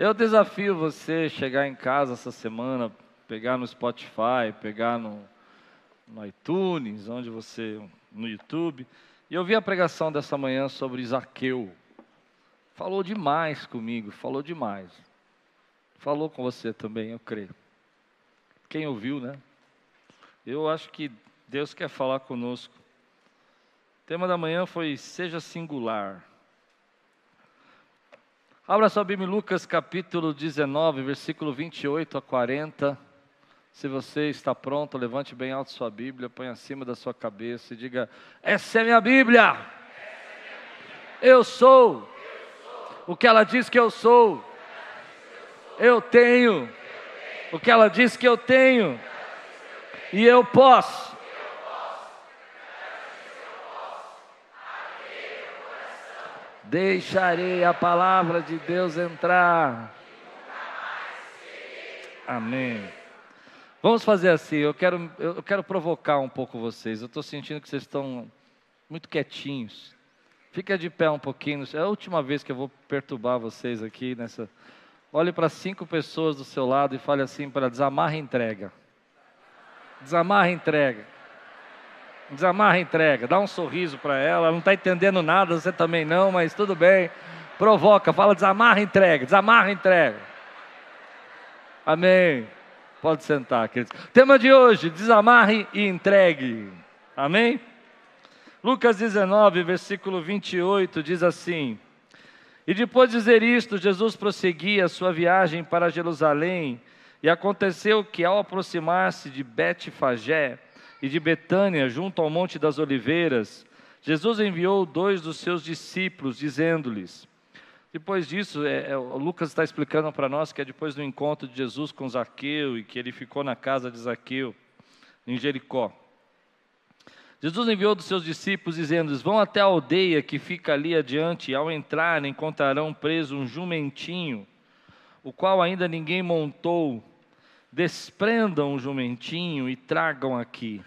Eu desafio você chegar em casa essa semana, pegar no Spotify, pegar no, no iTunes, onde você, no YouTube, e ouvir a pregação dessa manhã sobre Zaqueu. Falou demais comigo, falou demais. Falou com você também, eu creio. Quem ouviu, né? Eu acho que Deus quer falar conosco. O tema da manhã foi Seja Singular. Abra sua Bíblia em Lucas capítulo 19, versículo 28 a 40. Se você está pronto, levante bem alto sua Bíblia, põe acima da sua cabeça e diga: Essa é minha Bíblia. Eu sou o que ela diz que eu sou. Eu tenho o que ela diz que eu tenho. E eu posso Deixarei a palavra de Deus entrar. Amém. Vamos fazer assim, eu quero, eu quero provocar um pouco vocês. Eu estou sentindo que vocês estão muito quietinhos. Fica de pé um pouquinho. É a última vez que eu vou perturbar vocês aqui nessa. Olhe para cinco pessoas do seu lado e fale assim para desamarra e entrega. Desamarra e entrega. Desamarra a entrega, dá um sorriso para ela, não está entendendo nada, você também não, mas tudo bem. Provoca, fala, desamarra a entrega, desamarra a entrega. Amém. Pode sentar, queridos. Tema de hoje: desamarre e entregue. Amém? Lucas 19, versículo 28 diz assim: E depois de dizer isto, Jesus prosseguia a sua viagem para Jerusalém, e aconteceu que ao aproximar-se de Betfagé, e de Betânia, junto ao Monte das Oliveiras, Jesus enviou dois dos seus discípulos, dizendo-lhes. Depois disso, é, é, Lucas está explicando para nós que é depois do encontro de Jesus com Zaqueu e que ele ficou na casa de Zaqueu, em Jericó. Jesus enviou dos seus discípulos, dizendo-lhes: Vão até a aldeia que fica ali adiante, e ao entrar encontrarão preso um jumentinho, o qual ainda ninguém montou. Desprendam o jumentinho e tragam aqui.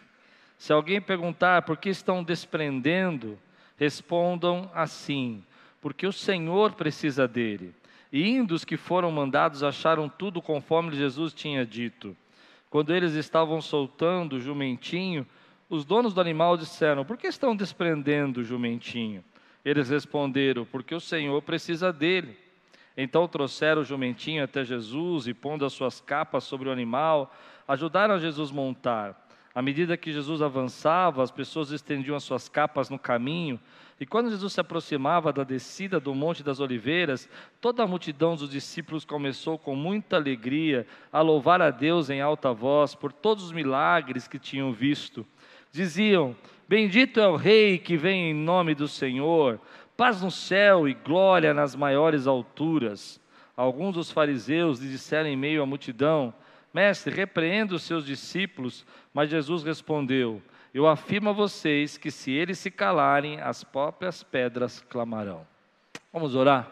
Se alguém perguntar por que estão desprendendo, respondam assim: porque o Senhor precisa dele. E indo os que foram mandados acharam tudo conforme Jesus tinha dito. Quando eles estavam soltando o jumentinho, os donos do animal disseram: Por que estão desprendendo o jumentinho? Eles responderam: Porque o Senhor precisa dele. Então trouxeram o jumentinho até Jesus e, pondo as suas capas sobre o animal, ajudaram a Jesus montar. À medida que Jesus avançava, as pessoas estendiam as suas capas no caminho, e quando Jesus se aproximava da descida do Monte das Oliveiras, toda a multidão dos discípulos começou com muita alegria a louvar a Deus em alta voz por todos os milagres que tinham visto. Diziam: Bendito é o Rei que vem em nome do Senhor, paz no céu e glória nas maiores alturas. Alguns dos fariseus lhe disseram em meio à multidão: Mestre, repreenda os seus discípulos. Mas Jesus respondeu: Eu afirmo a vocês que se eles se calarem, as próprias pedras clamarão. Vamos orar?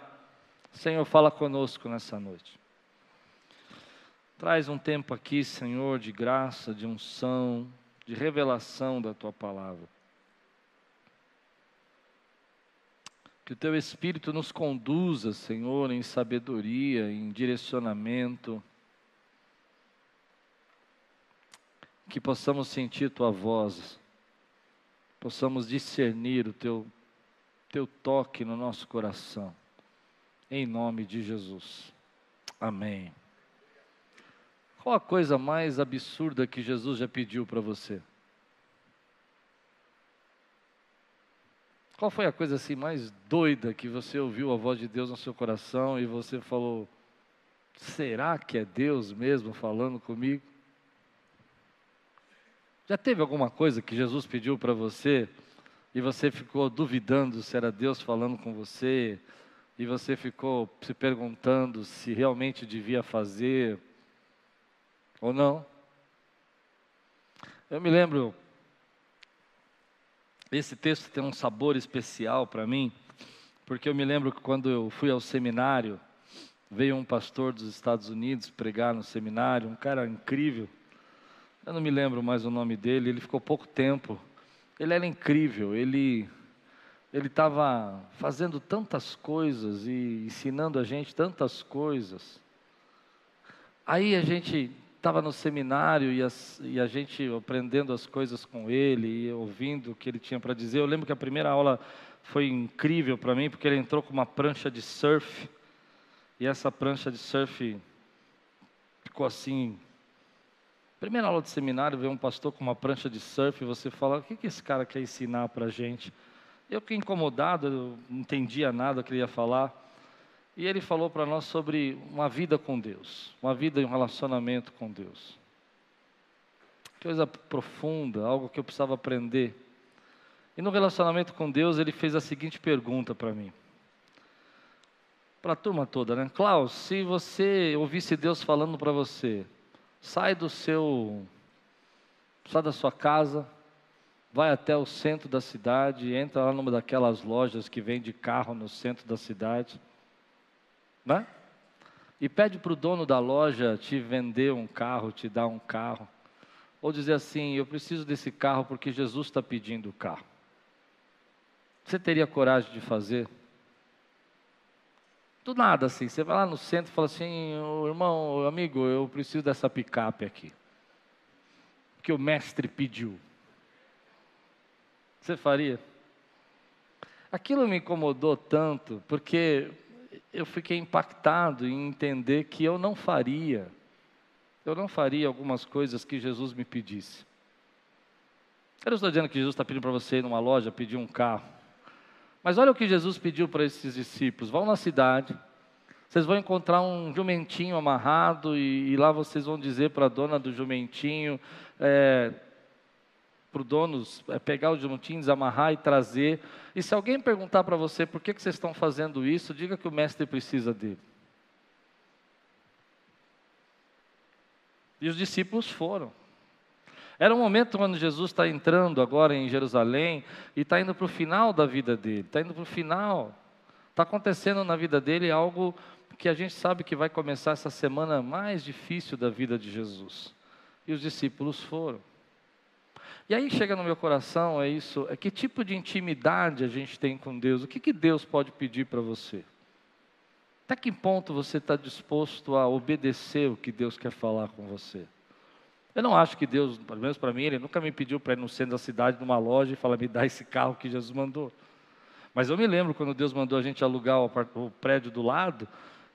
Senhor, fala conosco nessa noite. Traz um tempo aqui, Senhor, de graça, de unção, de revelação da tua palavra. Que o teu Espírito nos conduza, Senhor, em sabedoria, em direcionamento que possamos sentir tua voz, possamos discernir o teu, teu toque no nosso coração, em nome de Jesus. Amém. Qual a coisa mais absurda que Jesus já pediu para você? Qual foi a coisa assim mais doida que você ouviu a voz de Deus no seu coração e você falou: será que é Deus mesmo falando comigo? Já teve alguma coisa que Jesus pediu para você e você ficou duvidando se era Deus falando com você e você ficou se perguntando se realmente devia fazer ou não? Eu me lembro, esse texto tem um sabor especial para mim, porque eu me lembro que quando eu fui ao seminário, veio um pastor dos Estados Unidos pregar no seminário, um cara incrível. Eu não me lembro mais o nome dele, ele ficou pouco tempo. Ele era incrível, ele ele estava fazendo tantas coisas e ensinando a gente tantas coisas. Aí a gente estava no seminário e, e, a gente aprendendo as coisas com ele e ouvindo o que ele tinha para dizer. Eu lembro que a primeira aula foi incrível para mim, porque ele entrou com uma prancha de surf. E essa prancha de surf ficou assim. Primeira aula de seminário, vê um pastor com uma prancha de surf e você fala: o que, que esse cara quer ensinar para a gente? Eu fiquei incomodado, eu não entendia nada que ele ia falar. E ele falou para nós sobre uma vida com Deus, uma vida e um relacionamento com Deus. Coisa profunda, algo que eu precisava aprender. E no relacionamento com Deus, ele fez a seguinte pergunta para mim. Para a turma toda, né? Klaus, se você ouvisse Deus falando para você, sai do seu. sai da sua casa, vai até o centro da cidade, entra lá numa daquelas lojas que vende carro no centro da cidade, né? E pede para o dono da loja te vender um carro, te dar um carro. Ou dizer assim: Eu preciso desse carro porque Jesus está pedindo o carro. Você teria coragem de fazer? Do nada assim, você vai lá no centro e fala assim: oh, Irmão, amigo, eu preciso dessa picape aqui. Que o mestre pediu. Você faria? Aquilo me incomodou tanto, porque eu fiquei impactado em entender que eu não faria, eu não faria algumas coisas que Jesus me pedisse. Eu não estou dizendo que Jesus está pedindo para você ir numa loja pedir um carro, mas olha o que Jesus pediu para esses discípulos: vão na cidade, vocês vão encontrar um jumentinho amarrado, e, e lá vocês vão dizer para a dona do jumentinho, é, para o dono é pegar os jumentinhos, amarrar e trazer. E se alguém perguntar para você por que, que vocês estão fazendo isso, diga que o mestre precisa dele. E os discípulos foram. Era um momento quando Jesus está entrando agora em Jerusalém e está indo para o final da vida dele, está indo para o final. Está acontecendo na vida dele algo que a gente sabe que vai começar essa semana mais difícil da vida de Jesus. E os discípulos foram. E aí chega no meu coração, é isso, é que tipo de intimidade a gente tem com Deus? O que, que Deus pode pedir para você? Até que ponto você está disposto a obedecer o que Deus quer falar com você? Eu não acho que Deus, pelo menos para mim, Ele nunca me pediu para ir no centro da cidade, numa loja, e falar, me dá esse carro que Jesus mandou. Mas eu me lembro quando Deus mandou a gente alugar o, prédio do lado,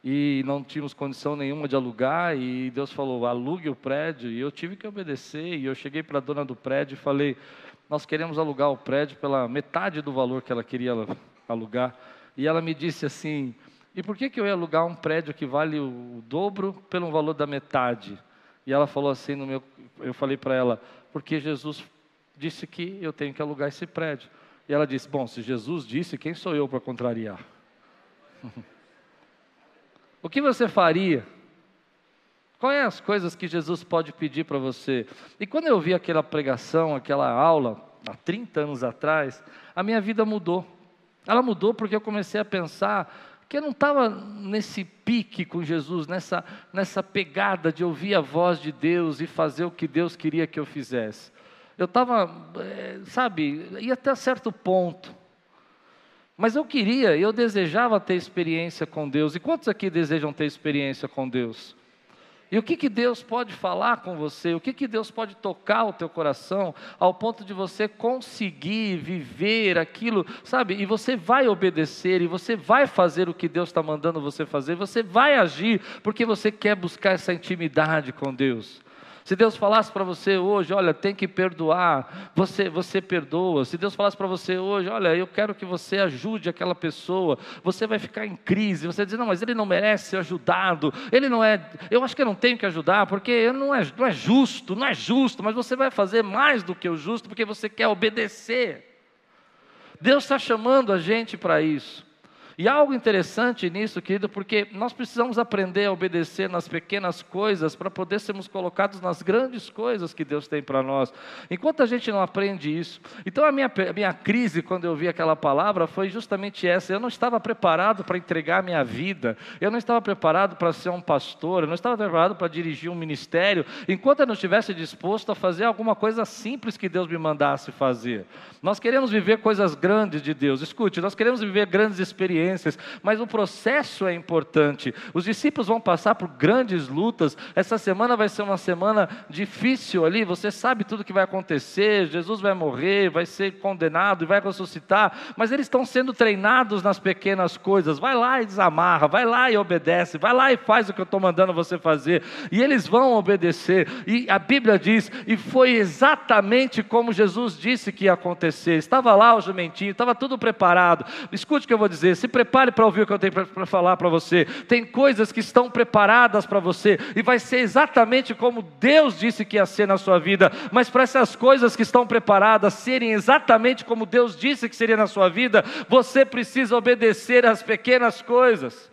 e não tínhamos condição nenhuma de alugar, e Deus falou: alugue o prédio, e eu tive que obedecer. E eu cheguei para a dona do prédio e falei: Nós queremos alugar o prédio pela metade do valor que ela queria alugar. E ela me disse assim: E por que, que eu ia alugar um prédio que vale o dobro pelo valor da metade? E ela falou assim: no meu, Eu falei para ela: Porque Jesus disse que eu tenho que alugar esse prédio. E ela disse: Bom, se Jesus disse, quem sou eu para contrariar? O que você faria? Quais as coisas que Jesus pode pedir para você? E quando eu vi aquela pregação, aquela aula, há 30 anos atrás, a minha vida mudou. Ela mudou porque eu comecei a pensar que eu não estava nesse pique com Jesus, nessa, nessa pegada de ouvir a voz de Deus e fazer o que Deus queria que eu fizesse. Eu estava, é, sabe, ia até certo ponto. Mas eu queria, eu desejava ter experiência com Deus. E quantos aqui desejam ter experiência com Deus? E o que, que Deus pode falar com você? O que, que Deus pode tocar o teu coração ao ponto de você conseguir viver aquilo, sabe? E você vai obedecer, e você vai fazer o que Deus está mandando você fazer, você vai agir, porque você quer buscar essa intimidade com Deus. Se Deus falasse para você hoje, olha, tem que perdoar, você, você perdoa. Se Deus falasse para você hoje, olha, eu quero que você ajude aquela pessoa, você vai ficar em crise, você dizer, não, mas ele não merece ser ajudado, ele não é, eu acho que eu não tenho que ajudar, porque não é, não é justo, não é justo, mas você vai fazer mais do que o justo, porque você quer obedecer. Deus está chamando a gente para isso. E algo interessante nisso, querido, porque nós precisamos aprender a obedecer nas pequenas coisas para poder sermos colocados nas grandes coisas que Deus tem para nós. Enquanto a gente não aprende isso. Então a minha, a minha crise, quando eu vi aquela palavra, foi justamente essa. Eu não estava preparado para entregar a minha vida, eu não estava preparado para ser um pastor, eu não estava preparado para dirigir um ministério, enquanto eu não estivesse disposto a fazer alguma coisa simples que Deus me mandasse fazer. Nós queremos viver coisas grandes de Deus. Escute, nós queremos viver grandes experiências experiências, mas o processo é importante. Os discípulos vão passar por grandes lutas. Essa semana vai ser uma semana difícil ali, você sabe tudo que vai acontecer. Jesus vai morrer, vai ser condenado e vai ressuscitar, mas eles estão sendo treinados nas pequenas coisas. Vai lá e desamarra, vai lá e obedece, vai lá e faz o que eu estou mandando você fazer. E eles vão obedecer. E a Bíblia diz, e foi exatamente como Jesus disse que ia acontecer. Estava lá o jumentinho, estava tudo preparado. Escute o que eu vou dizer. Se prepare para ouvir o que eu tenho para falar para você. Tem coisas que estão preparadas para você e vai ser exatamente como Deus disse que ia ser na sua vida. Mas para essas coisas que estão preparadas serem exatamente como Deus disse que seria na sua vida, você precisa obedecer às pequenas coisas.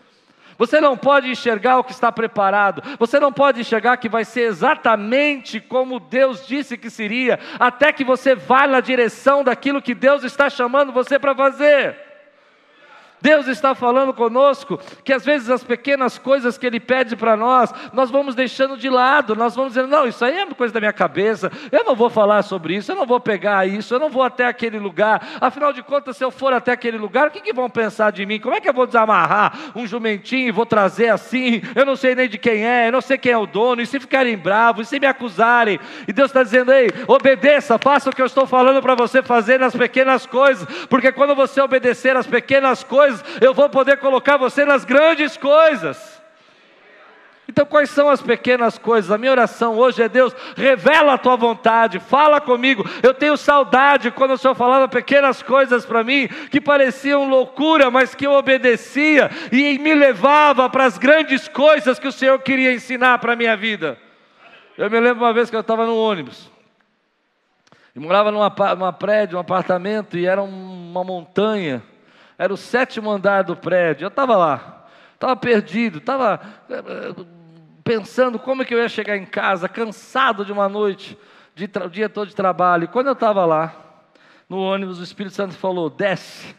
Você não pode enxergar o que está preparado, você não pode enxergar que vai ser exatamente como Deus disse que seria, até que você vá na direção daquilo que Deus está chamando você para fazer. Deus está falando conosco que às vezes as pequenas coisas que Ele pede para nós, nós vamos deixando de lado, nós vamos dizendo, não, isso aí é coisa da minha cabeça, eu não vou falar sobre isso, eu não vou pegar isso, eu não vou até aquele lugar, afinal de contas, se eu for até aquele lugar, o que, que vão pensar de mim? Como é que eu vou desamarrar um jumentinho e vou trazer assim? Eu não sei nem de quem é, eu não sei quem é o dono, e se ficarem bravos, e se me acusarem, e Deus está dizendo, ei, obedeça, faça o que eu estou falando para você fazer nas pequenas coisas, porque quando você obedecer as pequenas coisas, coisas, eu vou poder colocar você nas grandes coisas. Então, quais são as pequenas coisas? A minha oração hoje é: Deus, revela a tua vontade, fala comigo. Eu tenho saudade quando o Senhor falava pequenas coisas para mim que pareciam loucura, mas que eu obedecia e me levava para as grandes coisas que o Senhor queria ensinar para a minha vida. Eu me lembro uma vez que eu estava no ônibus e morava numa, numa prédio, um apartamento, e era uma montanha. Era o sétimo andar do prédio. Eu estava lá, estava perdido, estava eh, pensando como é que eu ia chegar em casa, cansado de uma noite, de o dia todo de trabalho. E quando eu estava lá, no ônibus, o Espírito Santo falou: desce. Eu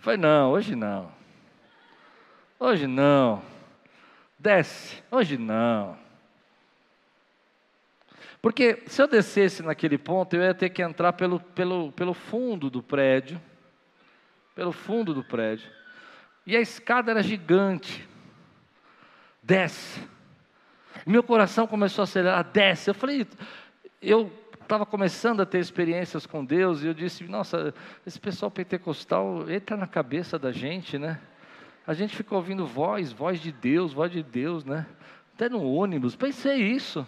falei: não, hoje não. Hoje não. Desce. Hoje não. Porque se eu descesse naquele ponto, eu ia ter que entrar pelo, pelo, pelo fundo do prédio pelo fundo do prédio. E a escada era gigante. Desce. Meu coração começou a acelerar, desce. Eu falei, eu estava começando a ter experiências com Deus e eu disse, nossa, esse pessoal pentecostal entra na cabeça da gente, né? A gente fica ouvindo voz, voz de Deus, voz de Deus, né? Até no ônibus, pensei isso.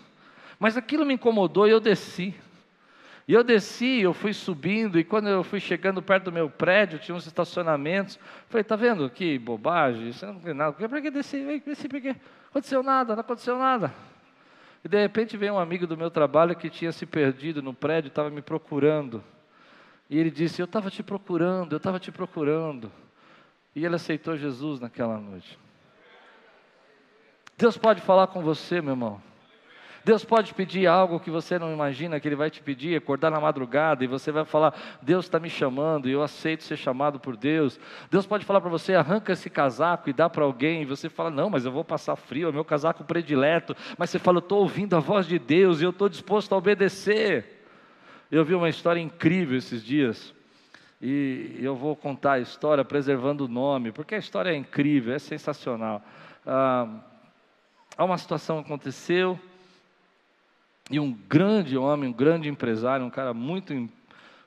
Mas aquilo me incomodou e eu desci. E eu desci, eu fui subindo, e quando eu fui chegando perto do meu prédio, tinha uns estacionamentos. Falei, tá vendo que bobagem? Isso não tem nada. Para que desci? Desci porque aconteceu nada, não aconteceu nada. E de repente veio um amigo do meu trabalho que tinha se perdido no prédio, estava me procurando. E ele disse: Eu estava te procurando, eu estava te procurando. E ele aceitou Jesus naquela noite. Deus pode falar com você, meu irmão. Deus pode pedir algo que você não imagina que Ele vai te pedir, acordar na madrugada e você vai falar: Deus está me chamando e eu aceito ser chamado por Deus. Deus pode falar para você: arranca esse casaco e dá para alguém. E você fala: Não, mas eu vou passar frio, é meu casaco predileto. Mas você fala: Eu estou ouvindo a voz de Deus e eu estou disposto a obedecer. Eu vi uma história incrível esses dias. E eu vou contar a história preservando o nome, porque a história é incrível, é sensacional. Ah, uma situação aconteceu, e um grande homem, um grande empresário, um cara muito,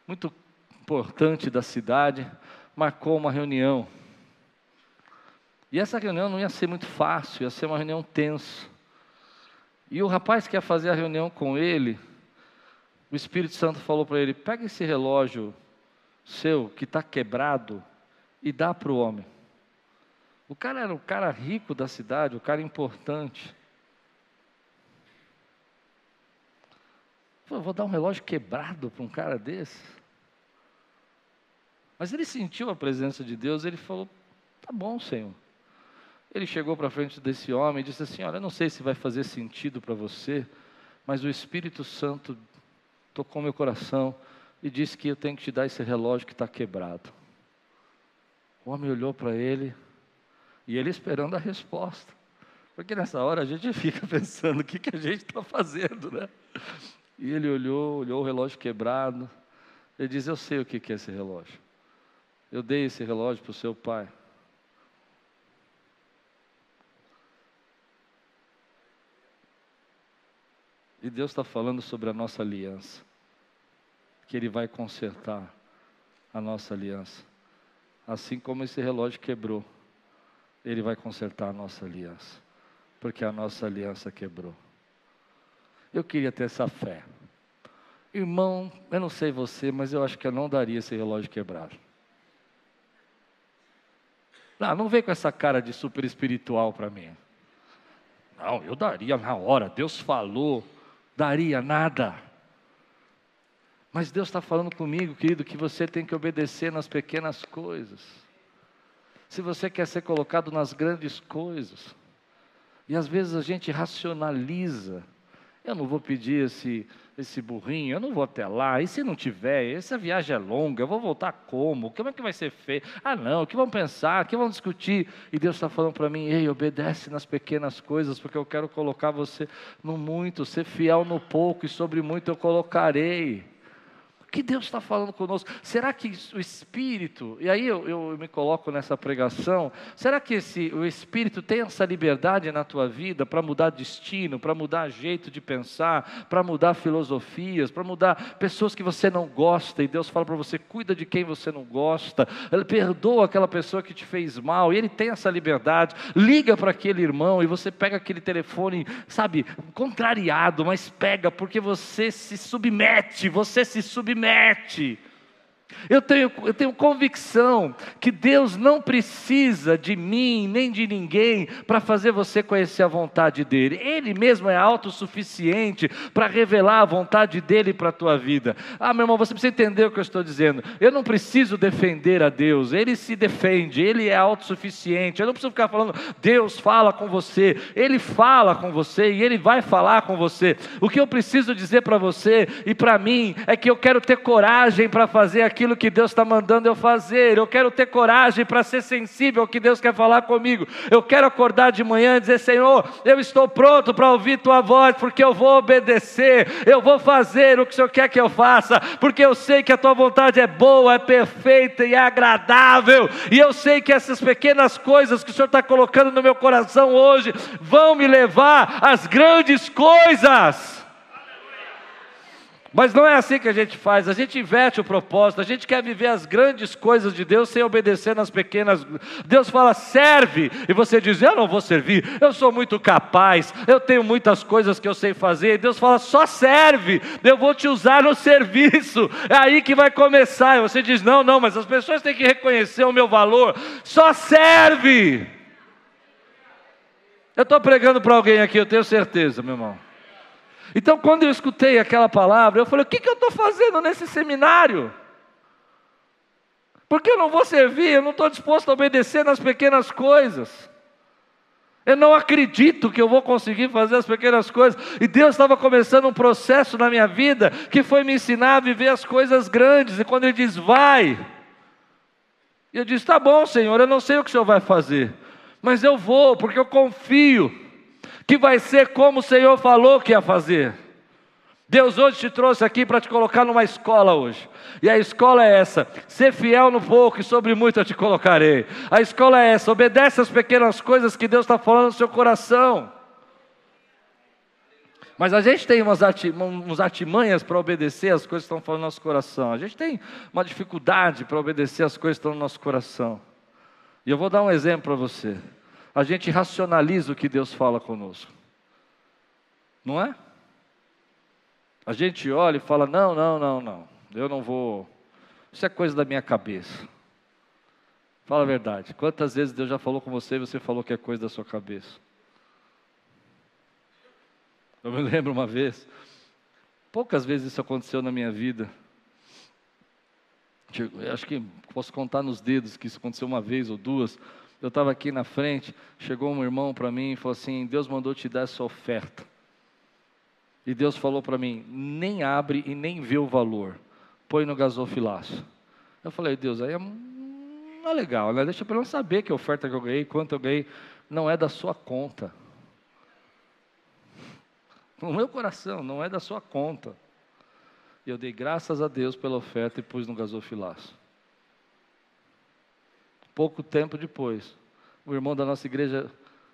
muito importante da cidade, marcou uma reunião. E essa reunião não ia ser muito fácil, ia ser uma reunião tensa. E o rapaz que ia fazer a reunião com ele, o Espírito Santo falou para ele: pega esse relógio seu que está quebrado e dá para o homem. O cara era o cara rico da cidade, o cara importante. Vou dar um relógio quebrado para um cara desse. Mas ele sentiu a presença de Deus, ele falou: Tá bom, Senhor. Ele chegou para frente desse homem e disse assim: Olha, eu não sei se vai fazer sentido para você, mas o Espírito Santo tocou meu coração e disse que eu tenho que te dar esse relógio que está quebrado. O homem olhou para ele e ele esperando a resposta. Porque nessa hora a gente fica pensando o que, que a gente está fazendo, né? E ele olhou, olhou o relógio quebrado. Ele diz: Eu sei o que, é esse relógio. Eu dei esse relógio para o seu pai. E Deus está falando sobre a nossa aliança, que Ele vai consertar a nossa aliança. Assim como esse relógio quebrou, Ele vai consertar a nossa aliança, porque a nossa aliança quebrou. Eu queria ter essa fé. Irmão, eu não sei você, mas eu acho que eu não daria esse relógio quebrado. Não, não vem com essa cara de super espiritual para mim. Não, eu daria na hora, Deus falou daria nada. Mas Deus está falando comigo, querido, que você tem que obedecer nas pequenas coisas. Se você quer ser colocado nas grandes coisas, e às vezes a gente racionaliza, eu não vou pedir esse esse burrinho, eu não vou até lá, e se não tiver, essa viagem é longa, eu vou voltar como? Como é que vai ser feito? Ah, não, o que vão pensar? O que vão discutir? E Deus está falando para mim, ei, obedece nas pequenas coisas, porque eu quero colocar você no muito, ser fiel no pouco, e sobre muito eu colocarei que Deus está falando conosco? Será que o Espírito, e aí eu, eu, me coloco nessa pregação, será que esse, o Espírito tem essa liberdade na tua vida para mudar destino, para mudar jeito de pensar, para mudar filosofias, para mudar pessoas que você não gosta, e Deus fala para você: cuida de quem você não gosta, perdoa aquela pessoa que te fez mal, e Ele tem essa liberdade, liga para aquele irmão, e você pega aquele telefone, sabe, contrariado, mas pega, porque você se submete, você se submete mete. Eu tenho, eu tenho convicção que Deus não precisa de mim nem de ninguém para fazer você conhecer a vontade dEle. Ele mesmo é autossuficiente para revelar a vontade dEle para a tua vida. Ah, meu irmão, você precisa entender o que eu estou dizendo. Eu não preciso defender a Deus, Ele se defende, Ele é autossuficiente. Eu não preciso ficar falando, Deus fala com você. Ele fala com você e Ele vai falar com você. O que eu preciso dizer para você e para mim é que eu quero ter coragem para fazer aquilo aquilo que Deus está mandando eu fazer. Eu quero ter coragem para ser sensível ao que Deus quer falar comigo. Eu quero acordar de manhã e dizer: Senhor, eu estou pronto para ouvir tua voz, porque eu vou obedecer, eu vou fazer o que o Senhor quer que eu faça, porque eu sei que a tua vontade é boa, é perfeita e é agradável. E eu sei que essas pequenas coisas que o Senhor está colocando no meu coração hoje vão me levar às grandes coisas. Mas não é assim que a gente faz, a gente inverte o propósito, a gente quer viver as grandes coisas de Deus sem obedecer nas pequenas. Deus fala, serve, e você diz, eu não vou servir, eu sou muito capaz, eu tenho muitas coisas que eu sei fazer. E Deus fala, só serve, eu vou te usar no serviço, é aí que vai começar. E você diz, não, não, mas as pessoas têm que reconhecer o meu valor, só serve. Eu estou pregando para alguém aqui, eu tenho certeza, meu irmão. Então, quando eu escutei aquela palavra, eu falei: o que, que eu estou fazendo nesse seminário? Porque eu não vou servir, eu não estou disposto a obedecer nas pequenas coisas. Eu não acredito que eu vou conseguir fazer as pequenas coisas. E Deus estava começando um processo na minha vida que foi me ensinar a viver as coisas grandes. E quando Ele diz, vai, eu disse, tá bom, Senhor, eu não sei o que o Senhor vai fazer, mas eu vou, porque eu confio que vai ser como o Senhor falou que ia fazer. Deus hoje te trouxe aqui para te colocar numa escola hoje. E a escola é essa: ser fiel no pouco e sobre muito eu te colocarei. A escola é essa: obedece as pequenas coisas que Deus está falando no seu coração. Mas a gente tem umas artimanhas para obedecer as coisas que estão falando no nosso coração. A gente tem uma dificuldade para obedecer as coisas que estão no nosso coração. E eu vou dar um exemplo para você a gente racionaliza o que Deus fala conosco. Não é? A gente olha e fala: não, não, não, não, eu não vou. Isso é coisa da minha cabeça. Fala a verdade. Quantas vezes Deus já falou com você e você falou que é coisa da sua cabeça? Eu me lembro uma vez, poucas vezes isso aconteceu na minha vida. Eu acho que posso contar nos dedos que isso aconteceu uma vez ou duas Eu estava aqui na frente, chegou um irmão para mim e falou assim: Deus mandou te dar essa oferta. E Deus falou para mim: nem abre e nem vê o valor, põe no gasofilaço. Eu falei: Deus, aí é, não é legal, né? deixa para eu saber que oferta que eu ganhei, quanto eu ganhei, não é da sua conta. No meu coração, não é da sua conta. E eu dei graças a Deus pela oferta e pus no gasofilaço. Pouco tempo depois, o irmão da nossa igreja,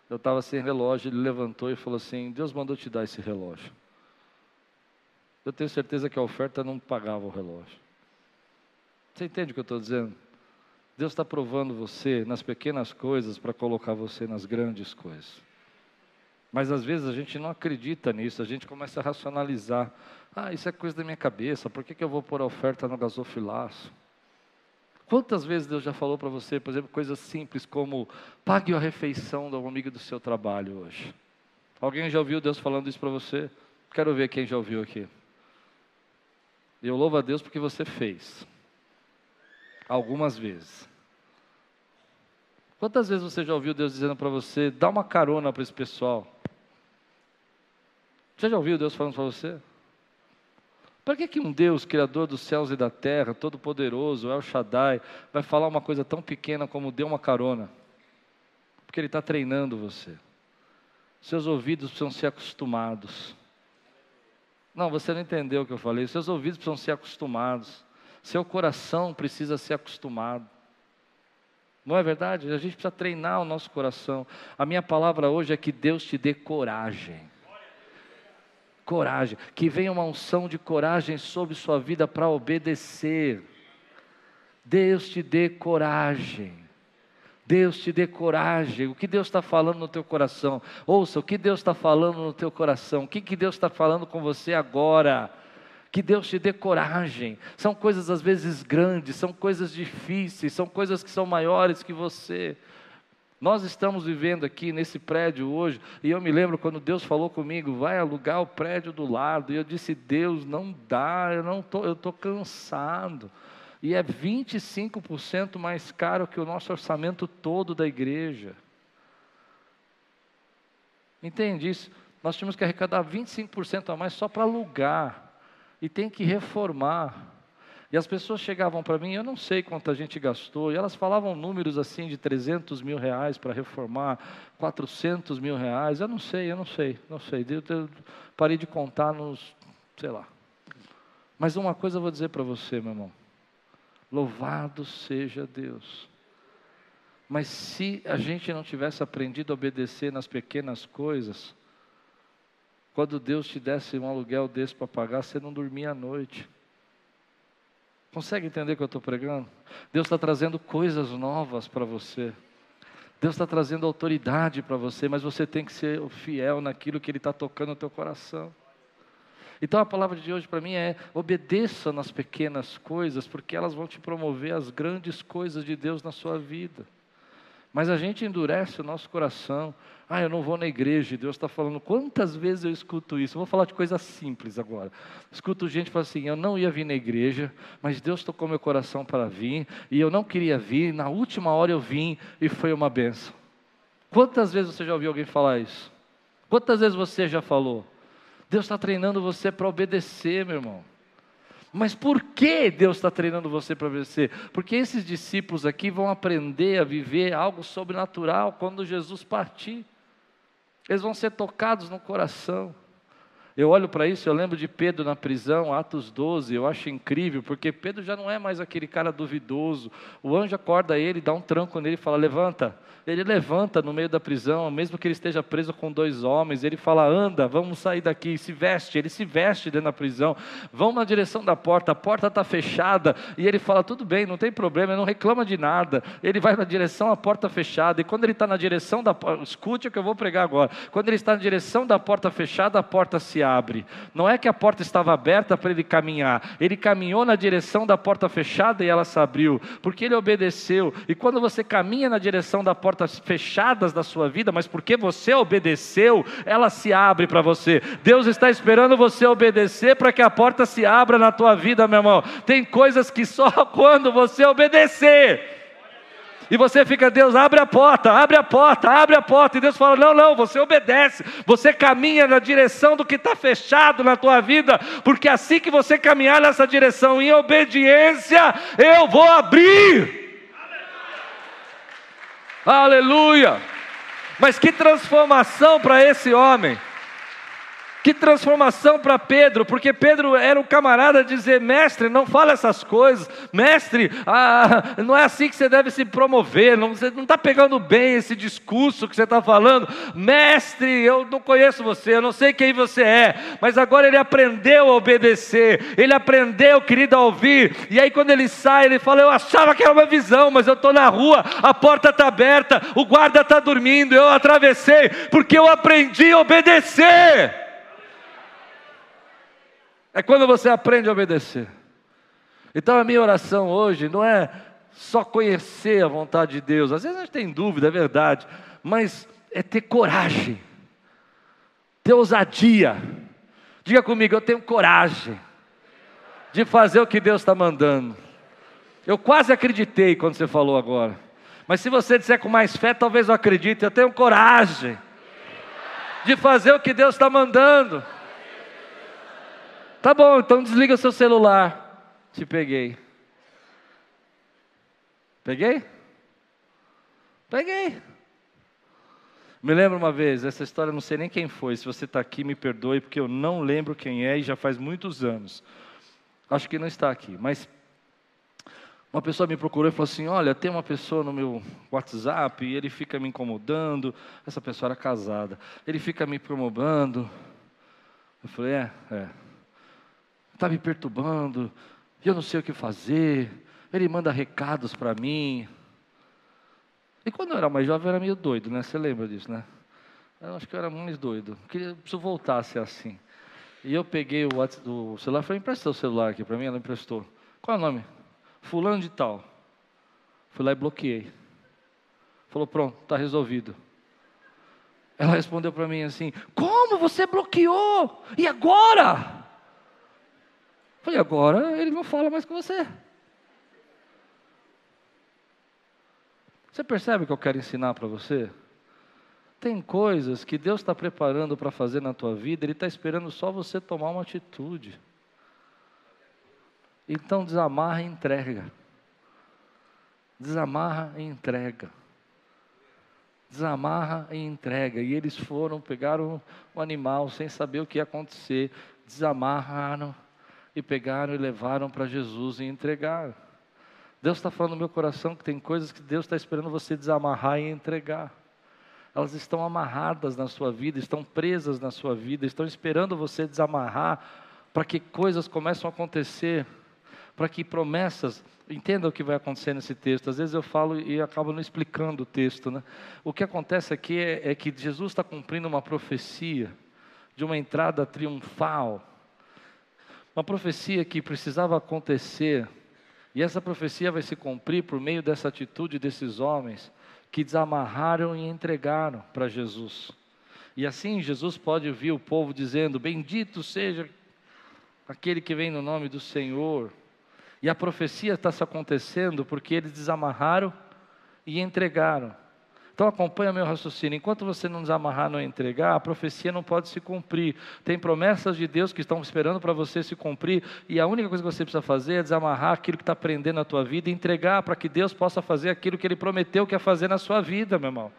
eu estava sem relógio, ele levantou e falou assim: Deus mandou te dar esse relógio. Eu tenho certeza que a oferta não pagava o relógio. Você entende o que eu estou dizendo? Deus está provando você nas pequenas coisas para colocar você nas grandes coisas. Mas às vezes a gente não acredita nisso, a gente começa a racionalizar. Ah, isso é coisa da minha cabeça, por que, que eu vou pôr a oferta no gasofilaço? Quantas vezes Deus já falou para você, por exemplo, coisas simples como pague a refeição do amigo do seu trabalho hoje? Alguém já ouviu Deus falando isso para você? Quero ver quem já ouviu aqui. Eu louvo a Deus porque você fez. Algumas vezes. Quantas vezes você já ouviu Deus dizendo para você, dá uma carona para esse pessoal? Você já ouviu Deus falando para você? Para que, que um Deus, Criador dos céus e da terra, Todo-Poderoso, El Shaddai, vai falar uma coisa tão pequena como dê uma carona? Porque Ele está treinando você. Seus ouvidos precisam ser acostumados. Não, você não entendeu o que eu falei. Seus ouvidos precisam ser acostumados. Seu coração precisa ser acostumado. Não é verdade? A gente precisa treinar o nosso coração. A minha palavra hoje é que Deus te dê coragem coragem, que venha uma unção de coragem sobre sua vida para obedecer. Deus te dê coragem. Deus te dê coragem. O que Deus está falando no teu coração? Ouça, o que Deus está falando no teu coração? O que, que Deus está falando com você agora? Que Deus te dê coragem. São coisas às vezes grandes, são coisas difíceis, são coisas que são maiores que você. Nós estamos vivendo aqui nesse prédio hoje, e eu me lembro quando Deus falou comigo, vai alugar o prédio do lado, e eu disse, Deus, não dá, eu não tô, eu estou cansado. E é 25% mais caro que o nosso orçamento todo da igreja. Entende isso? Nós tínhamos que arrecadar 25% a mais só para alugar. E tem que reformar. E as pessoas chegavam para mim, eu não sei quanto a gente gastou, e elas falavam números assim de 300 mil reais para reformar, 400 mil reais, eu não sei, eu não sei, não sei. Eu, eu parei de contar nos, sei lá. Mas uma coisa eu vou dizer para você, meu irmão. Louvado seja Deus. Mas se a gente não tivesse aprendido a obedecer nas pequenas coisas, quando Deus te desse um aluguel desse para pagar, você não dormia à noite. Consegue entender o que eu estou pregando? Deus está trazendo coisas novas para você. Deus está trazendo autoridade para você, mas você tem que ser fiel naquilo que Ele está tocando no teu coração. Então a palavra de hoje para mim é: obedeça nas pequenas coisas, porque elas vão te promover as grandes coisas de Deus na sua vida. Mas a gente endurece o nosso coração. Ah, eu não vou na igreja. Deus está falando. Quantas vezes eu escuto isso? Eu vou falar de coisa simples agora. Escuto gente falando assim: eu não ia vir na igreja, mas Deus tocou meu coração para vir. E eu não queria vir. Na última hora eu vim e foi uma benção. Quantas vezes você já ouviu alguém falar isso? Quantas vezes você já falou? Deus está treinando você para obedecer, meu irmão. Mas por que Deus está treinando você para vencer? Porque esses discípulos aqui vão aprender a viver algo sobrenatural quando Jesus partir. Eles vão ser tocados no coração. Eu olho para isso, eu lembro de Pedro na prisão, Atos 12, eu acho incrível, porque Pedro já não é mais aquele cara duvidoso. O anjo acorda ele, dá um tranco nele e fala: Levanta. Ele levanta no meio da prisão, mesmo que ele esteja preso com dois homens. Ele fala: Anda, vamos sair daqui. Se veste. Ele se veste dentro da prisão. Vão na direção da porta. A porta está fechada. E ele fala: Tudo bem, não tem problema. Ele não reclama de nada. Ele vai na direção da porta fechada. E quando ele está na direção da porta, escute o que eu vou pregar agora. Quando ele está na direção da porta fechada, a porta se abre. Não é que a porta estava aberta para ele caminhar. Ele caminhou na direção da porta fechada e ela se abriu. Porque ele obedeceu. E quando você caminha na direção da porta portas fechadas da sua vida, mas porque você obedeceu, ela se abre para você. Deus está esperando você obedecer para que a porta se abra na tua vida, meu irmão. Tem coisas que só quando você obedecer. E você fica, Deus, abre a porta, abre a porta, abre a porta. E Deus fala: não, não, você obedece, você caminha na direção do que está fechado na tua vida, porque assim que você caminhar nessa direção em obediência, eu vou abrir. Aleluia! Mas que transformação para esse homem! Que transformação para Pedro, porque Pedro era um camarada dizer: mestre, não fala essas coisas, mestre, ah, não é assim que você deve se promover, não, você não está pegando bem esse discurso que você está falando, mestre, eu não conheço você, eu não sei quem você é, mas agora ele aprendeu a obedecer, ele aprendeu, querido, a ouvir, e aí quando ele sai, ele fala: Eu achava que era uma visão, mas eu estou na rua, a porta está aberta, o guarda está dormindo, eu atravessei, porque eu aprendi a obedecer. É quando você aprende a obedecer. Então a minha oração hoje não é só conhecer a vontade de Deus. Às vezes a gente tem dúvida, é verdade, mas é ter coragem, ter ousadia. Diga comigo, eu tenho coragem de fazer o que Deus está mandando. Eu quase acreditei quando você falou agora. Mas se você disser com mais fé, talvez eu acredite. Eu tenho coragem de fazer o que Deus está mandando. Tá bom, então desliga o seu celular. Te peguei. Peguei? Peguei. Me lembro uma vez, essa história não sei nem quem foi. Se você está aqui, me perdoe, porque eu não lembro quem é e já faz muitos anos. Acho que não está aqui, mas uma pessoa me procurou e falou assim: Olha, tem uma pessoa no meu WhatsApp e ele fica me incomodando. Essa pessoa era casada. Ele fica me promobando. Eu falei: É, é está me perturbando, eu não sei o que fazer, ele manda recados para mim. E quando eu era mais jovem, eu era meio doido, né? Você lembra disso, né? Eu acho que eu era mais doido. Queria, preciso voltar a ser assim. E eu peguei o, WhatsApp, o celular falei, empresta o celular aqui para mim. Ela emprestou. Qual é o nome? Fulano de tal. Fui lá e bloqueei. Falou, pronto, está resolvido. Ela respondeu para mim assim: Como você bloqueou? E agora? Falei, agora ele não fala mais com você. Você percebe o que eu quero ensinar para você? Tem coisas que Deus está preparando para fazer na tua vida, Ele está esperando só você tomar uma atitude. Então desamarra e entrega. Desamarra e entrega. Desamarra e entrega. E eles foram, pegaram o animal sem saber o que ia acontecer, desamarraram e pegaram e levaram para Jesus e entregaram. Deus está falando no meu coração que tem coisas que Deus está esperando você desamarrar e entregar. Elas estão amarradas na sua vida, estão presas na sua vida, estão esperando você desamarrar para que coisas comecem a acontecer, para que promessas. Entenda o que vai acontecer nesse texto. Às vezes eu falo e acabo não explicando o texto. Né? O que acontece aqui é, é que Jesus está cumprindo uma profecia de uma entrada triunfal uma profecia que precisava acontecer, e essa profecia vai se cumprir por meio dessa atitude desses homens que desamarraram e entregaram para Jesus. E assim Jesus pode ouvir o povo dizendo: Bendito seja aquele que vem no nome do Senhor. E a profecia está se acontecendo porque eles desamarraram e entregaram. Então acompanha meu raciocínio. Enquanto você não desamarrar, não entregar, a profecia não pode se cumprir. Tem promessas de Deus que estão esperando para você se cumprir, e a única coisa que você precisa fazer é desamarrar aquilo que está prendendo na tua vida e entregar para que Deus possa fazer aquilo que Ele prometeu que ia fazer na sua vida, meu irmão.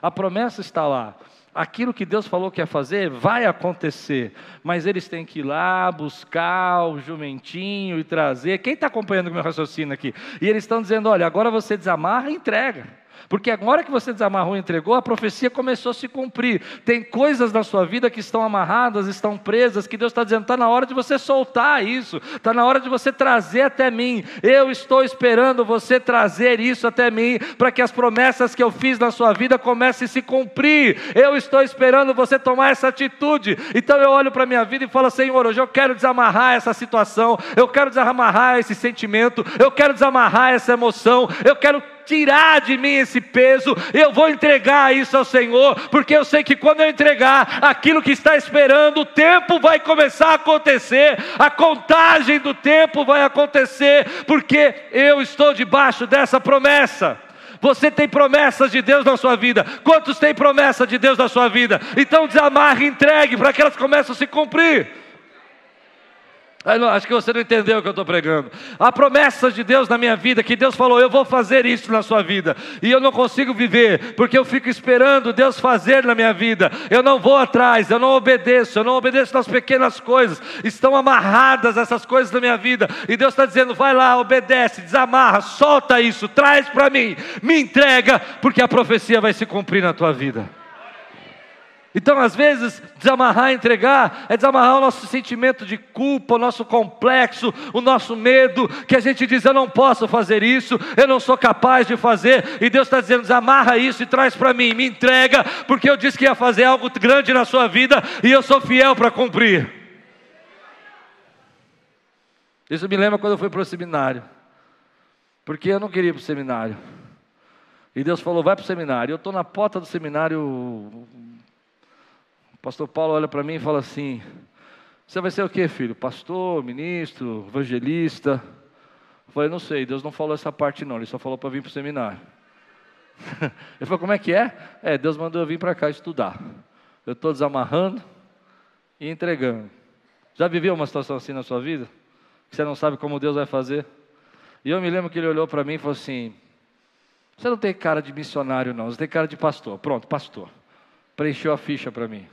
A promessa está lá. Aquilo que Deus falou que ia fazer vai acontecer, mas eles têm que ir lá buscar o jumentinho e trazer. Quem está acompanhando o meu raciocínio aqui? E eles estão dizendo: olha, agora você desamarra e entrega. Porque agora que você desamarrou e entregou, a profecia começou a se cumprir. Tem coisas na sua vida que estão amarradas, estão presas, que Deus está dizendo: está na hora de você soltar isso, está na hora de você trazer até mim. Eu estou esperando você trazer isso até mim, para que as promessas que eu fiz na sua vida comecem a se cumprir. Eu estou esperando você tomar essa atitude. Então eu olho para a minha vida e falo: Senhor, hoje eu quero desamarrar essa situação, eu quero desamarrar esse sentimento, eu quero desamarrar essa emoção, eu quero tirar de mim esse peso, eu vou entregar isso ao Senhor, porque eu sei que quando eu entregar aquilo que está esperando, o tempo vai começar a acontecer, a contagem do tempo vai acontecer, porque eu estou debaixo dessa promessa. Você tem promessas de Deus na sua vida. Quantos têm promessa de Deus na sua vida? Então desamarre e entregue para que elas comecem a se cumprir. Acho que você não entendeu o que eu estou pregando. Há promessas de Deus na minha vida, que Deus falou, eu vou fazer isso na sua vida. E eu não consigo viver, porque eu fico esperando Deus fazer na minha vida. Eu não vou atrás, eu não obedeço, eu não obedeço nas pequenas coisas. Estão amarradas essas coisas na minha vida. E Deus está dizendo, vai lá, obedece, desamarra, solta isso, traz para mim, me entrega, porque a profecia vai se cumprir na tua vida. Então, às vezes, desamarrar e entregar é desamarrar o nosso sentimento de culpa, o nosso complexo, o nosso medo, que a gente diz: eu não posso fazer isso, eu não sou capaz de fazer, e Deus está dizendo: desamarra isso e traz para mim, me entrega, porque eu disse que ia fazer algo grande na sua vida e eu sou fiel para cumprir. Isso me lembra quando eu fui para o seminário, porque eu não queria ir para o seminário, e Deus falou: vai para o seminário. Eu estou na porta do seminário o pastor Paulo olha para mim e fala assim: Você vai ser o que, filho? Pastor, ministro, evangelista? Eu falei: Não sei, Deus não falou essa parte, não, ele só falou para vir para o seminário. Ele falou: Como é que é? É, Deus mandou eu vir para cá estudar. Eu estou desamarrando e entregando. Já viveu uma situação assim na sua vida? Que você não sabe como Deus vai fazer? E eu me lembro que ele olhou para mim e falou assim: Você não tem cara de missionário, não, você tem cara de pastor. Pronto, pastor. Preencheu a ficha para mim.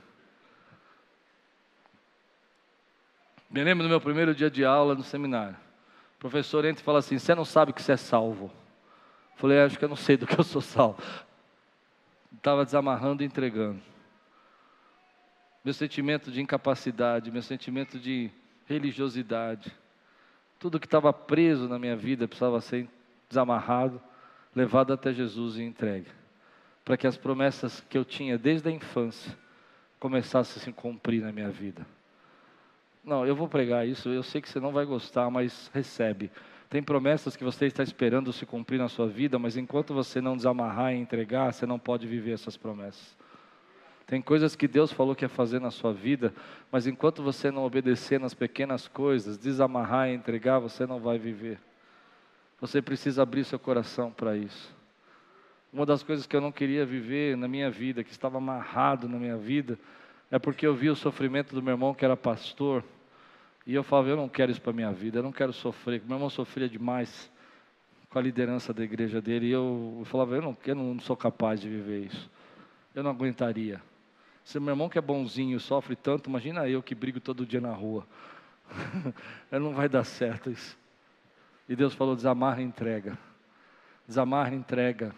Me lembro do meu primeiro dia de aula no seminário. O professor entra e fala assim: Você não sabe que você é salvo? Falei: Acho que eu não sei do que eu sou salvo. Estava desamarrando e entregando. Meu sentimento de incapacidade, meu sentimento de religiosidade, tudo que estava preso na minha vida precisava ser desamarrado, levado até Jesus e entregue, para que as promessas que eu tinha desde a infância começassem a se cumprir na minha vida. Não, eu vou pregar isso, eu sei que você não vai gostar, mas recebe. Tem promessas que você está esperando se cumprir na sua vida, mas enquanto você não desamarrar e entregar, você não pode viver essas promessas. Tem coisas que Deus falou que ia fazer na sua vida, mas enquanto você não obedecer nas pequenas coisas, desamarrar e entregar, você não vai viver. Você precisa abrir seu coração para isso. Uma das coisas que eu não queria viver na minha vida, que estava amarrado na minha vida, é porque eu vi o sofrimento do meu irmão que era pastor e eu falava, eu não quero isso para minha vida, eu não quero sofrer. Meu irmão sofria demais com a liderança da igreja dele. E eu, falava, eu não, eu não sou capaz de viver isso. Eu não aguentaria. Se meu irmão que é bonzinho sofre tanto, imagina eu que brigo todo dia na rua. não vai dar certo isso. E Deus falou: desamarra e entrega. Desamarra e entrega.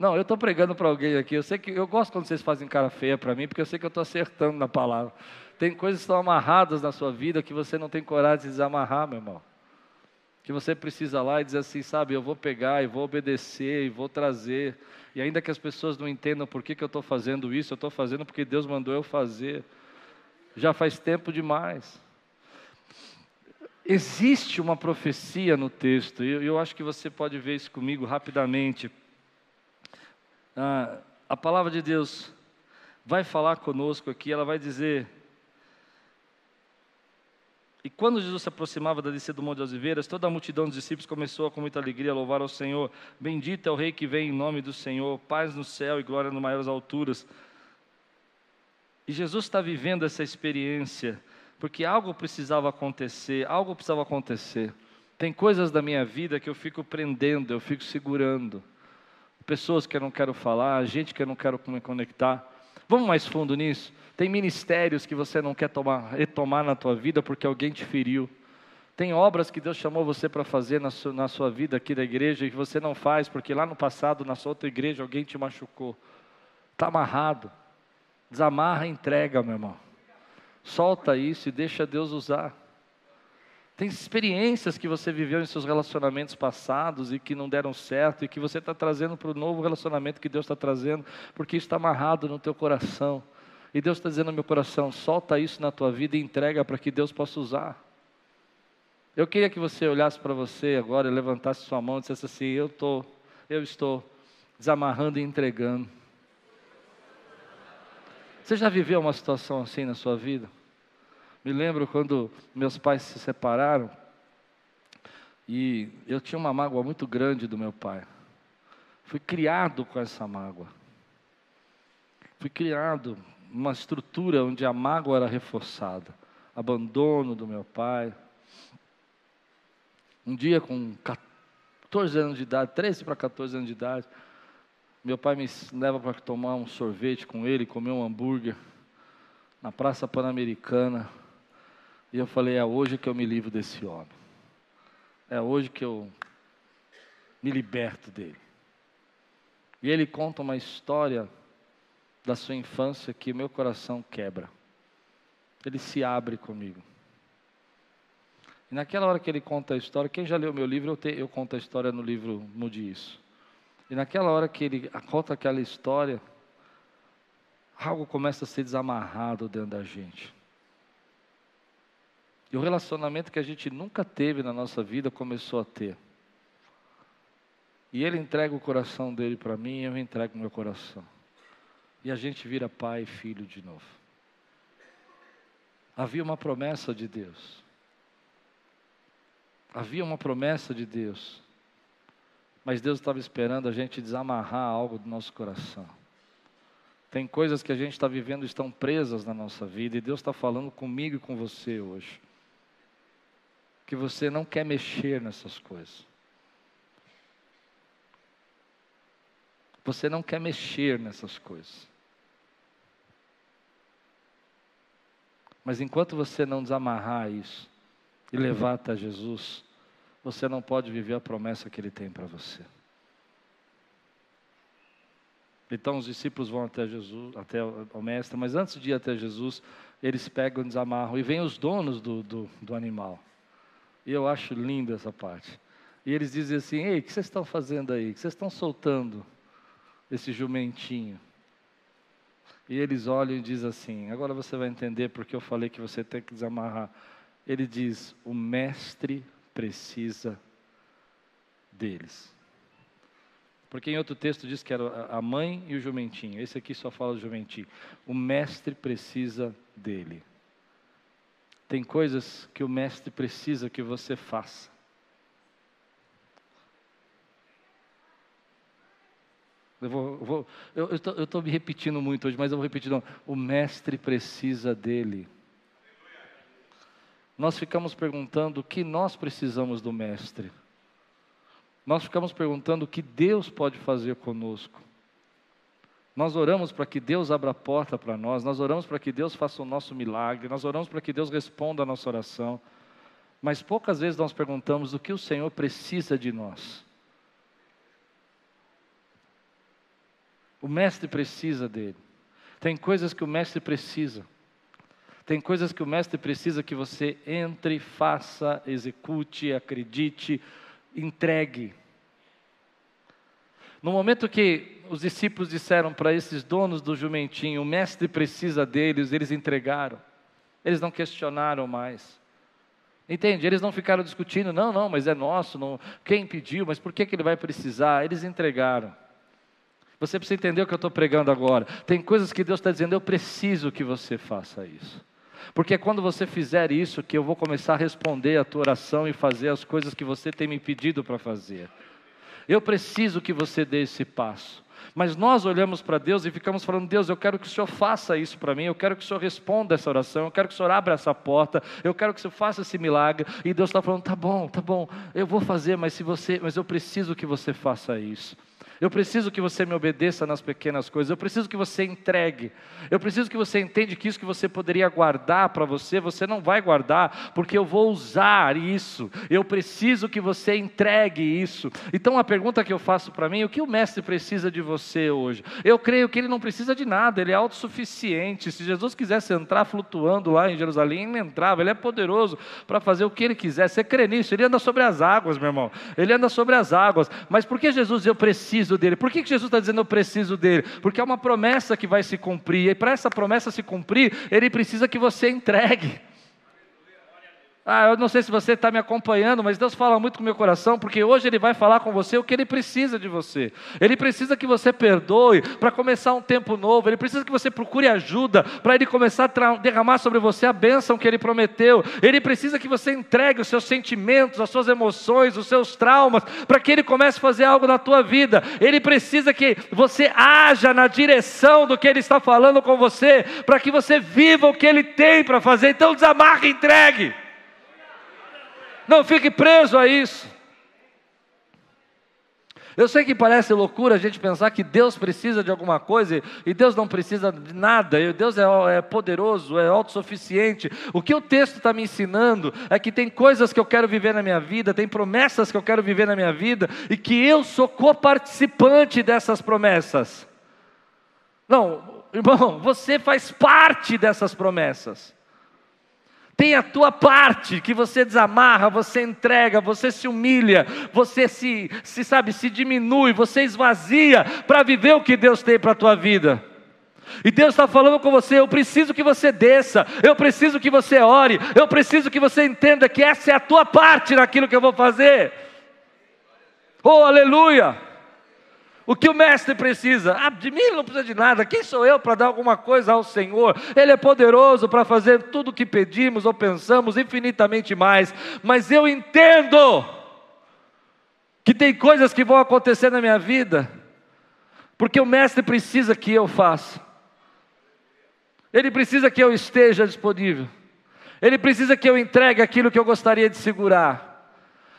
Não, eu estou pregando para alguém aqui. Eu sei que eu gosto quando vocês fazem cara feia para mim, porque eu sei que eu estou acertando na palavra. Tem coisas que estão amarradas na sua vida que você não tem coragem de desamarrar, meu irmão. Que você precisa lá e dizer assim, sabe, eu vou pegar e vou obedecer e vou trazer. E ainda que as pessoas não entendam por que, que eu estou fazendo isso, eu estou fazendo porque Deus mandou eu fazer. Já faz tempo demais. Existe uma profecia no texto, e eu, eu acho que você pode ver isso comigo rapidamente. Ah, a palavra de Deus vai falar conosco aqui, ela vai dizer e quando Jesus se aproximava da descida do Monte das Oliveiras, toda a multidão dos discípulos começou com muita alegria a louvar ao Senhor. Bendito é o Rei que vem em nome do Senhor, paz no céu e glória nas maiores alturas. E Jesus está vivendo essa experiência, porque algo precisava acontecer, algo precisava acontecer. Tem coisas da minha vida que eu fico prendendo, eu fico segurando. Pessoas que eu não quero falar, gente que eu não quero me conectar. Vamos mais fundo nisso? Tem ministérios que você não quer tomar, retomar na tua vida porque alguém te feriu. Tem obras que Deus chamou você para fazer na sua, na sua vida aqui da igreja e que você não faz porque lá no passado, na sua outra igreja, alguém te machucou. Está amarrado. Desamarra e entrega, meu irmão. Solta isso e deixa Deus usar. Tem experiências que você viveu em seus relacionamentos passados e que não deram certo e que você está trazendo para o novo relacionamento que Deus está trazendo, porque está amarrado no teu coração. E Deus está dizendo no meu coração: solta isso na tua vida e entrega para que Deus possa usar. Eu queria que você olhasse para você agora e levantasse sua mão e dissesse assim: Eu tô, eu estou desamarrando e entregando. Você já viveu uma situação assim na sua vida? Me lembro quando meus pais se separaram e eu tinha uma mágoa muito grande do meu pai. Fui criado com essa mágoa. Fui criado numa estrutura onde a mágoa era reforçada. Abandono do meu pai. Um dia com 14 anos de idade, 13 para 14 anos de idade, meu pai me leva para tomar um sorvete com ele, comer um hambúrguer na Praça Pan-Americana. E eu falei: é hoje que eu me livro desse homem. É hoje que eu me liberto dele. E ele conta uma história da sua infância que meu coração quebra. Ele se abre comigo. E naquela hora que ele conta a história, quem já leu meu livro, eu, te, eu conto a história no livro Mude Isso. E naquela hora que ele conta aquela história, algo começa a ser desamarrado dentro da gente. E o relacionamento que a gente nunca teve na nossa vida começou a ter. E ele entrega o coração dele para mim, eu entrego meu coração. E a gente vira pai e filho de novo. Havia uma promessa de Deus. Havia uma promessa de Deus. Mas Deus estava esperando a gente desamarrar algo do nosso coração. Tem coisas que a gente está vivendo estão presas na nossa vida e Deus está falando comigo e com você hoje. Que você não quer mexer nessas coisas. Você não quer mexer nessas coisas. Mas enquanto você não desamarrar isso e levar até Jesus, você não pode viver a promessa que Ele tem para você. Então os discípulos vão até Jesus, até o mestre, mas antes de ir até Jesus, eles pegam desamarram, e vêm os donos do, do, do animal. E eu acho linda essa parte. E eles dizem assim: Ei, o que vocês estão fazendo aí? O que vocês estão soltando esse jumentinho? E eles olham e dizem assim: Agora você vai entender porque eu falei que você tem que desamarrar. Ele diz: O mestre precisa deles. Porque em outro texto diz que era a mãe e o jumentinho. Esse aqui só fala do jumentinho. O mestre precisa dele. Tem coisas que o mestre precisa que você faça. Eu vou, eu estou me repetindo muito hoje, mas eu vou repetir. Não. O mestre precisa dele. Nós ficamos perguntando o que nós precisamos do mestre. Nós ficamos perguntando o que Deus pode fazer conosco. Nós oramos para que Deus abra a porta para nós, nós oramos para que Deus faça o nosso milagre, nós oramos para que Deus responda a nossa oração. Mas poucas vezes nós perguntamos o que o Senhor precisa de nós. O mestre precisa dele. Tem coisas que o mestre precisa. Tem coisas que o mestre precisa que você entre, faça, execute, acredite, entregue. No momento que os discípulos disseram para esses donos do jumentinho, o mestre precisa deles, eles entregaram. Eles não questionaram mais. Entende? Eles não ficaram discutindo, não, não, mas é nosso, não, quem pediu, mas por que, que ele vai precisar? Eles entregaram. Você precisa entender o que eu estou pregando agora. Tem coisas que Deus está dizendo, eu preciso que você faça isso. Porque é quando você fizer isso que eu vou começar a responder a tua oração e fazer as coisas que você tem me pedido para fazer. Eu preciso que você dê esse passo. Mas nós olhamos para Deus e ficamos falando: Deus, eu quero que o Senhor faça isso para mim, eu quero que o Senhor responda essa oração, eu quero que o Senhor abra essa porta, eu quero que o Senhor faça esse milagre. E Deus está falando: tá bom, tá bom, eu vou fazer, mas se você, mas eu preciso que você faça isso. Eu preciso que você me obedeça nas pequenas coisas. Eu preciso que você entregue. Eu preciso que você entenda que isso que você poderia guardar para você, você não vai guardar, porque eu vou usar isso. Eu preciso que você entregue isso. Então a pergunta que eu faço para mim, o que o mestre precisa de você hoje? Eu creio que ele não precisa de nada, ele é autossuficiente. Se Jesus quisesse entrar flutuando lá em Jerusalém, ele entrava. Ele é poderoso para fazer o que ele quiser. Você crê nisso? Ele anda sobre as águas, meu irmão. Ele anda sobre as águas. Mas por que Jesus eu preciso preciso dele. Por que Jesus está dizendo eu preciso dele? Porque é uma promessa que vai se cumprir, e para essa promessa se cumprir, ele precisa que você entregue. Ah, eu não sei se você está me acompanhando, mas Deus fala muito com o meu coração, porque hoje Ele vai falar com você o que Ele precisa de você. Ele precisa que você perdoe para começar um tempo novo. Ele precisa que você procure ajuda para Ele começar a derramar sobre você a bênção que Ele prometeu. Ele precisa que você entregue os seus sentimentos, as suas emoções, os seus traumas, para que Ele comece a fazer algo na tua vida. Ele precisa que você haja na direção do que Ele está falando com você, para que você viva o que Ele tem para fazer. Então desamarre e entregue. Não fique preso a isso. Eu sei que parece loucura a gente pensar que Deus precisa de alguma coisa e Deus não precisa de nada, Deus é, é poderoso, é autossuficiente. O que o texto está me ensinando é que tem coisas que eu quero viver na minha vida, tem promessas que eu quero viver na minha vida e que eu sou coparticipante dessas promessas. Não, irmão, você faz parte dessas promessas. Tem a tua parte que você desamarra, você entrega, você se humilha, você se, se sabe, se diminui, você esvazia para viver o que Deus tem para a tua vida. E Deus está falando com você: eu preciso que você desça, eu preciso que você ore, eu preciso que você entenda que essa é a tua parte naquilo que eu vou fazer. Oh, aleluia! O que o mestre precisa? Ah, de mim não precisa de nada. Quem sou eu para dar alguma coisa ao Senhor? Ele é poderoso para fazer tudo o que pedimos ou pensamos, infinitamente mais. Mas eu entendo que tem coisas que vão acontecer na minha vida, porque o mestre precisa que eu faça. Ele precisa que eu esteja disponível. Ele precisa que eu entregue aquilo que eu gostaria de segurar.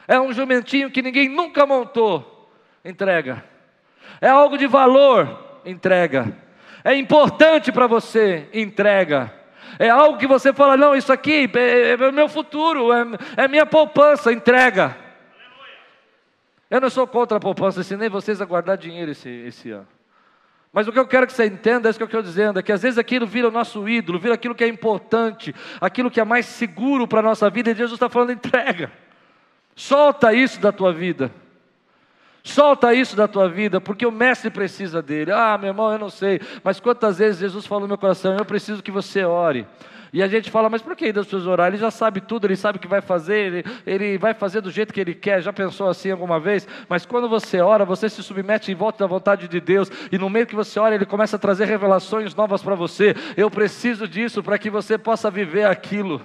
É um jumentinho que ninguém nunca montou. Entrega. É algo de valor, entrega. É importante para você, entrega. É algo que você fala, não, isso aqui é, é, meu futuro, é, é minha poupança, entrega. Eu não sou contra a poupança, ensinei vocês a guardar dinheiro esse, esse ano. Mas o que eu quero que você entenda, é isso que eu estou dizendo, é que às vezes aquilo vira o nosso ídolo, vira aquilo que é importante, aquilo que é mais seguro para a nossa vida, e Jesus está falando, entrega. Solta isso da tua vida. Solta isso da tua vida, porque o mestre precisa dele. Ah, meu irmão, eu não sei, mas quantas vezes Jesus falou no meu coração: eu preciso que você ore. E a gente fala, mas por que Deus precisa orar? Ele já sabe tudo, ele sabe o que vai fazer, ele, ele vai fazer do jeito que ele quer. Já pensou assim alguma vez? Mas quando você ora, você se submete em volta da vontade de Deus, e no meio que você ora, ele começa a trazer revelações novas para você. Eu preciso disso para que você possa viver aquilo.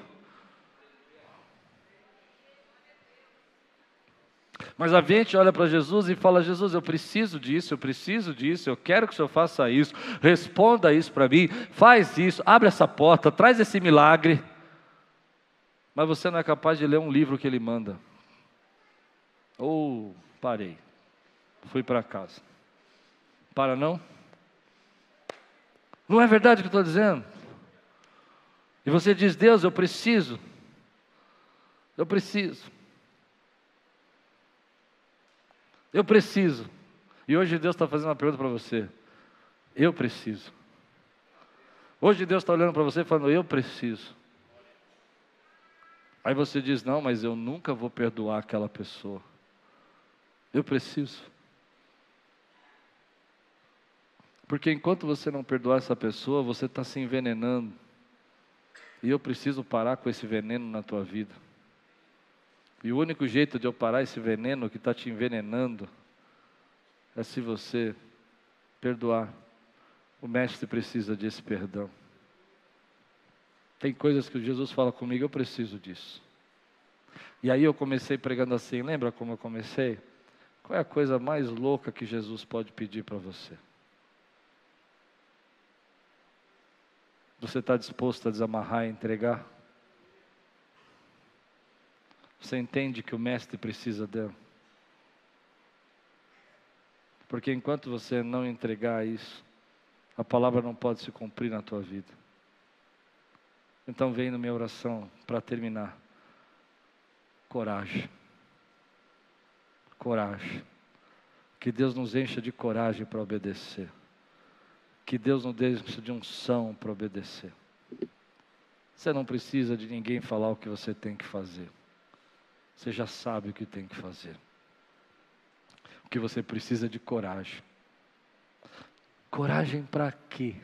Mas a gente olha para Jesus e fala: Jesus, eu preciso disso, eu preciso disso, eu quero que o Senhor faça isso, responda isso para mim, faz isso, abre essa porta, traz esse milagre. Mas você não é capaz de ler um livro que Ele manda. Ou oh, parei, fui para casa. Para não? Não é verdade o que estou dizendo? E você diz: Deus, eu preciso. Eu preciso. Eu preciso. E hoje Deus está fazendo uma pergunta para você. Eu preciso. Hoje Deus está olhando para você e falando, eu preciso. Aí você diz, não, mas eu nunca vou perdoar aquela pessoa. Eu preciso. Porque enquanto você não perdoar essa pessoa, você está se envenenando. E eu preciso parar com esse veneno na tua vida. E o único jeito de eu parar esse veneno que está te envenenando é se você perdoar. O Mestre precisa desse perdão. Tem coisas que Jesus fala comigo, eu preciso disso. E aí eu comecei pregando assim, lembra como eu comecei? Qual é a coisa mais louca que Jesus pode pedir para você? Você está disposto a desamarrar e entregar? Você entende que o mestre precisa dela. Porque enquanto você não entregar isso, a palavra não pode se cumprir na tua vida. Então vem na minha oração para terminar. Coragem. Coragem. Que Deus nos encha de coragem para obedecer. Que Deus nos encha de unção para obedecer. Você não precisa de ninguém falar o que você tem que fazer. Você já sabe o que tem que fazer. O que você precisa de coragem. Coragem para quê?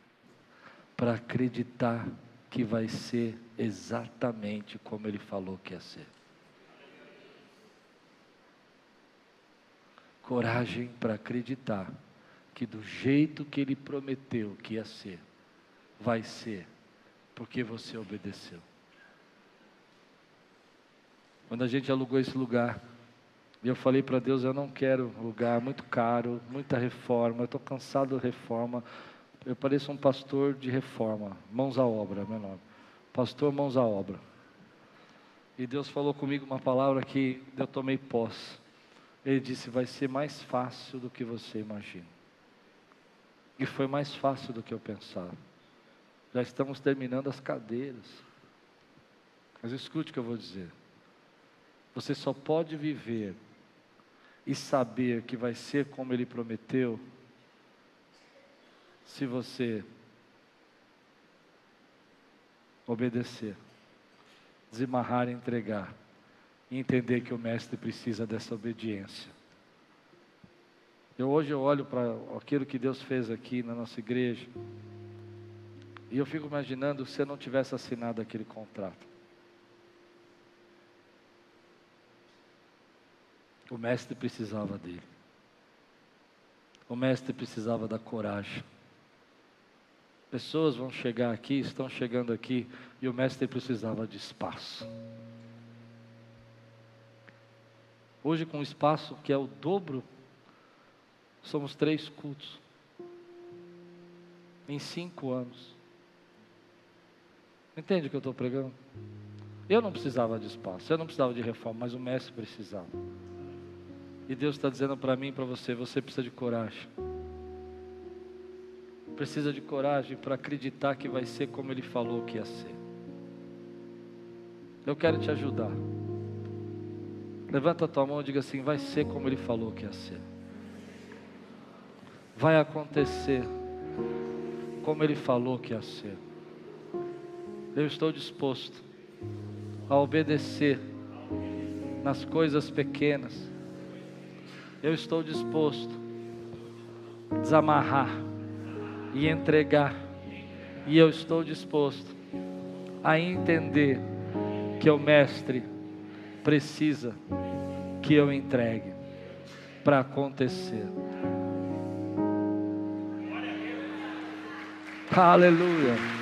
Para acreditar que vai ser exatamente como ele falou que ia ser. Coragem para acreditar que do jeito que ele prometeu que ia ser, vai ser, porque você obedeceu. Quando a gente alugou esse lugar, e eu falei para Deus: eu não quero lugar muito caro, muita reforma, eu estou cansado de reforma. Eu pareço um pastor de reforma, mãos à obra, meu nome. Pastor, mãos à obra. E Deus falou comigo uma palavra que eu tomei posse. Ele disse: vai ser mais fácil do que você imagina. E foi mais fácil do que eu pensava. Já estamos terminando as cadeiras. Mas escute o que eu vou dizer. Você só pode viver e saber que vai ser como Ele prometeu, se você obedecer, desamarrar e entregar, e entender que o Mestre precisa dessa obediência. Eu hoje eu olho para aquilo que Deus fez aqui na nossa igreja, e eu fico imaginando se eu não tivesse assinado aquele contrato. O mestre precisava dele. O mestre precisava da coragem. Pessoas vão chegar aqui, estão chegando aqui, e o mestre precisava de espaço. Hoje, com o espaço que é o dobro, somos três cultos. Em cinco anos. Entende o que eu estou pregando? Eu não precisava de espaço, eu não precisava de reforma, mas o mestre precisava. E Deus está dizendo para mim e para você: você precisa de coragem. Precisa de coragem para acreditar que vai ser como Ele falou que ia ser. Eu quero te ajudar. Levanta a tua mão e diga assim: vai ser como Ele falou que ia ser. Vai acontecer como Ele falou que ia ser. Eu estou disposto a obedecer nas coisas pequenas eu estou disposto a desamarrar e entregar. E eu estou disposto a entender que o Mestre precisa que eu entregue para acontecer. Aleluia.